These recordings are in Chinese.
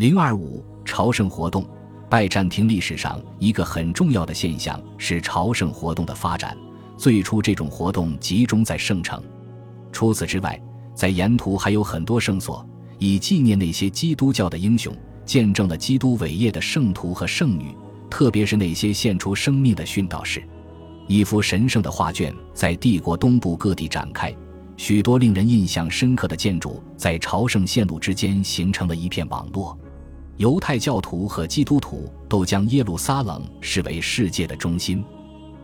零二五朝圣活动，拜占庭历史上一个很重要的现象是朝圣活动的发展。最初，这种活动集中在圣城。除此之外，在沿途还有很多圣所，以纪念那些基督教的英雄，见证了基督伟业的圣徒和圣女，特别是那些献出生命的殉道士。一幅神圣的画卷在帝国东部各地展开，许多令人印象深刻的建筑在朝圣线路之间形成了一片网络。犹太教徒和基督徒都将耶路撒冷视为世界的中心。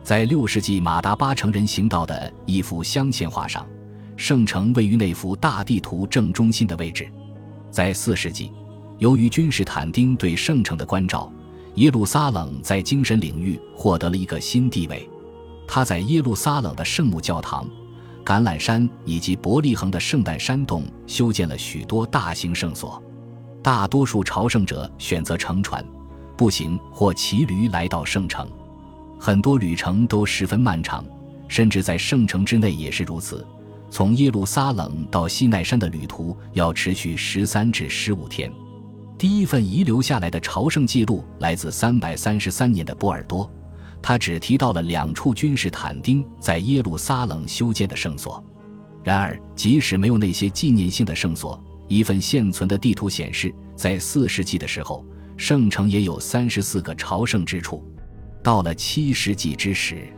在六世纪马达巴城人行道的一幅镶嵌画上，圣城位于那幅大地图正中心的位置。在四世纪，由于君士坦丁对圣城的关照，耶路撒冷在精神领域获得了一个新地位。他在耶路撒冷的圣母教堂、橄榄山以及伯利恒的圣诞山洞修建了许多大型圣所。大多数朝圣者选择乘船、步行或骑驴来到圣城。很多旅程都十分漫长，甚至在圣城之内也是如此。从耶路撒冷到西奈山的旅途要持续十三至十五天。第一份遗留下来的朝圣记录来自三百三十三年的波尔多，他只提到了两处君士坦丁在耶路撒冷修建的圣所。然而，即使没有那些纪念性的圣所，一份现存的地图显示，在四世纪的时候，圣城也有三十四个朝圣之处。到了七世纪之时，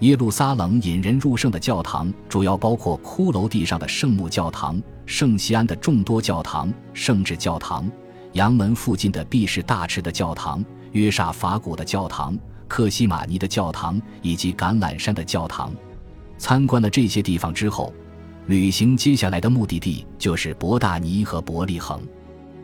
耶路撒冷引人入胜的教堂主要包括骷髅地上的圣母教堂、圣西安的众多教堂、圣治教堂、阳门附近的毕士大池的教堂、约沙法谷的教堂、克西马尼的教堂以及橄榄山的教堂。参观了这些地方之后，旅行接下来的目的地就是伯大尼和伯利恒。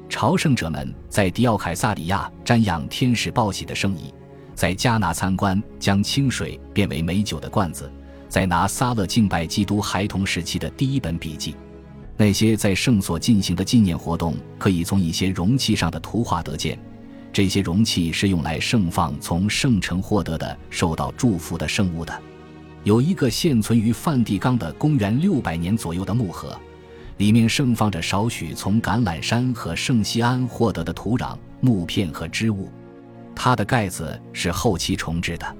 朝圣者们在迪奥凯撒里亚瞻仰天使报喜的圣仪。在加纳参观，将清水变为美酒的罐子；在拿撒勒敬拜基督孩童时期的第一本笔记。那些在圣所进行的纪念活动，可以从一些容器上的图画得见。这些容器是用来盛放从圣城获得的受到祝福的圣物的。有一个现存于梵蒂冈的公元六百年左右的木盒，里面盛放着少许从橄榄山和圣西安获得的土壤、木片和织物。它的盖子是后期重制的。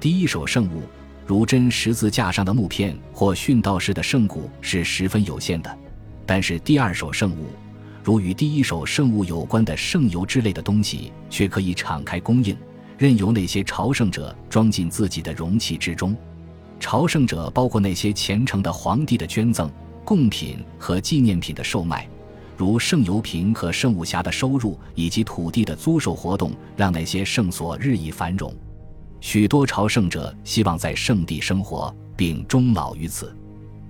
第一手圣物，如真十字架上的木片或殉道士的圣骨，是十分有限的。但是第二手圣物，如与第一手圣物有关的圣油之类的东西，却可以敞开供应，任由那些朝圣者装进自己的容器之中。朝圣者包括那些虔诚的皇帝的捐赠、贡品和纪念品的售卖。如圣油瓶和圣物匣的收入，以及土地的租售活动，让那些圣所日益繁荣。许多朝圣者希望在圣地生活并终老于此，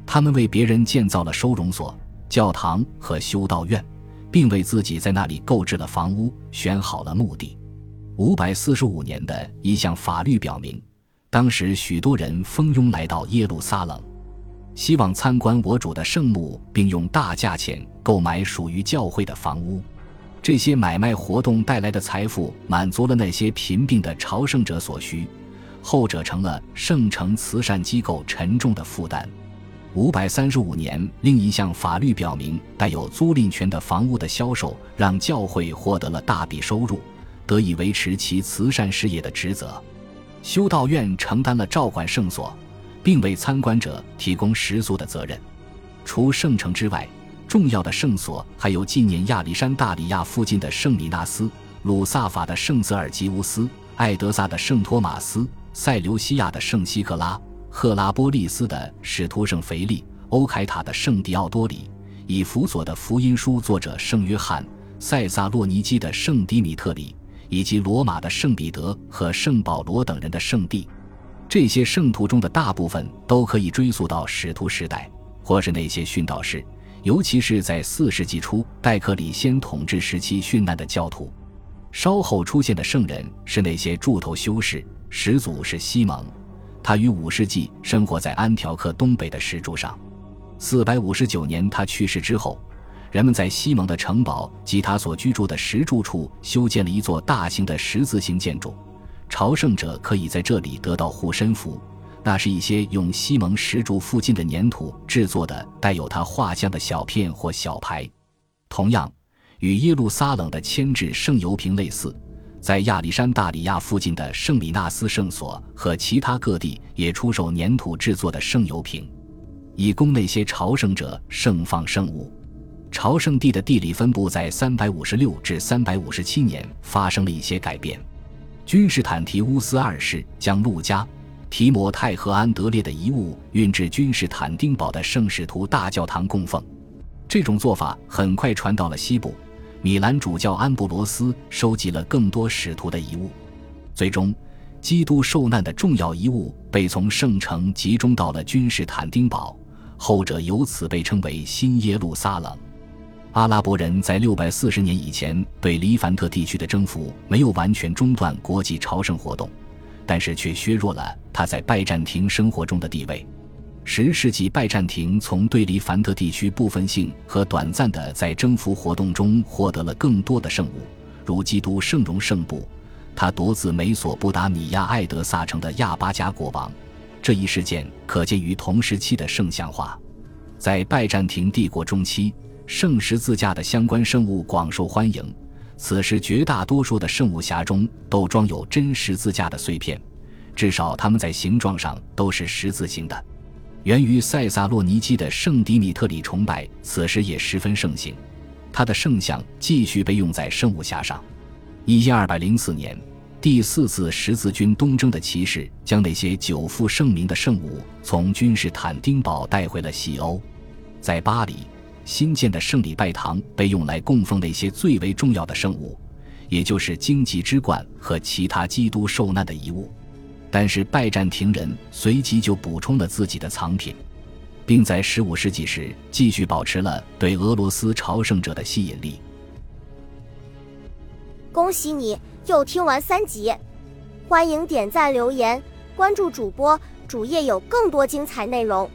他们为别人建造了收容所、教堂和修道院，并为自己在那里购置了房屋，选好了墓地。五百四十五年的一项法律表明，当时许多人蜂拥来到耶路撒冷。希望参观我主的圣墓，并用大价钱购买属于教会的房屋。这些买卖活动带来的财富满足了那些贫病的朝圣者所需，后者成了圣城慈善机构沉重的负担。五百三十五年，另一项法律表明，带有租赁权的房屋的销售让教会获得了大笔收入，得以维持其慈善事业的职责。修道院承担了照管圣所。并为参观者提供食宿的责任。除圣城之外，重要的圣所还有纪念亚历山大里亚附近的圣米纳斯、鲁萨法的圣泽尔吉乌斯、艾德萨的圣托马斯、塞琉西亚的圣西克拉、赫拉波利斯的使徒圣腓力、欧凯塔的圣迪奥多里、以弗所的福音书作者圣约翰、塞萨洛尼基的圣迪米特里，以及罗马的圣彼得和圣保罗等人的圣地。这些圣徒中的大部分都可以追溯到使徒时代，或是那些殉道士，尤其是在四世纪初戴克里先统治时期殉难的教徒。稍后出现的圣人是那些柱头修士，始祖是西蒙，他于五世纪生活在安条克东北的石柱上。四百五十九年他去世之后，人们在西蒙的城堡及他所居住的石柱处修建了一座大型的十字形建筑。朝圣者可以在这里得到护身符，那是一些用西蒙石柱附近的粘土制作的带有他画像的小片或小牌。同样，与耶路撒冷的铅制圣油瓶类似，在亚历山大里亚附近的圣米纳斯圣所和其他各地也出售粘土制作的圣油瓶，以供那些朝圣者盛放圣物。朝圣地的地理分布在356至357年发生了一些改变。君士坦提乌斯二世将路加、提摩太和安德烈的遗物运至君士坦丁堡的圣使徒大教堂供奉。这种做法很快传到了西部。米兰主教安布罗斯收集了更多使徒的遗物，最终，基督受难的重要遗物被从圣城集中到了君士坦丁堡，后者由此被称为新耶路撒冷。阿拉伯人在六百四十年以前对黎凡特地区的征服没有完全中断国际朝圣活动，但是却削弱了他在拜占庭生活中的地位。十世纪，拜占庭从对黎凡特地区部分性和短暂的在征服活动中获得了更多的圣物，如基督圣容圣部，他夺自美索不达米亚艾德萨城的亚巴加国王。这一事件可见于同时期的圣像画。在拜占庭帝国中期，圣十字架的相关圣物广受欢迎。此时，绝大多数的圣物匣中都装有真十字架的碎片，至少它们在形状上都是十字形的。源于塞萨洛尼基的圣迪米特里崇拜，此时也十分盛行。他的圣像继续被用在圣物匣上。一千二百零四年，第四次十字军东征的骑士将那些久负盛名的圣物从君士坦丁堡带回了西欧。在巴黎，新建的圣礼拜堂被用来供奉那些最为重要的圣物，也就是荆棘之冠和其他基督受难的遗物。但是拜占庭人随即就补充了自己的藏品，并在15世纪时继续保持了对俄罗斯朝圣者的吸引力。恭喜你又听完三集，欢迎点赞、留言、关注主播，主页有更多精彩内容。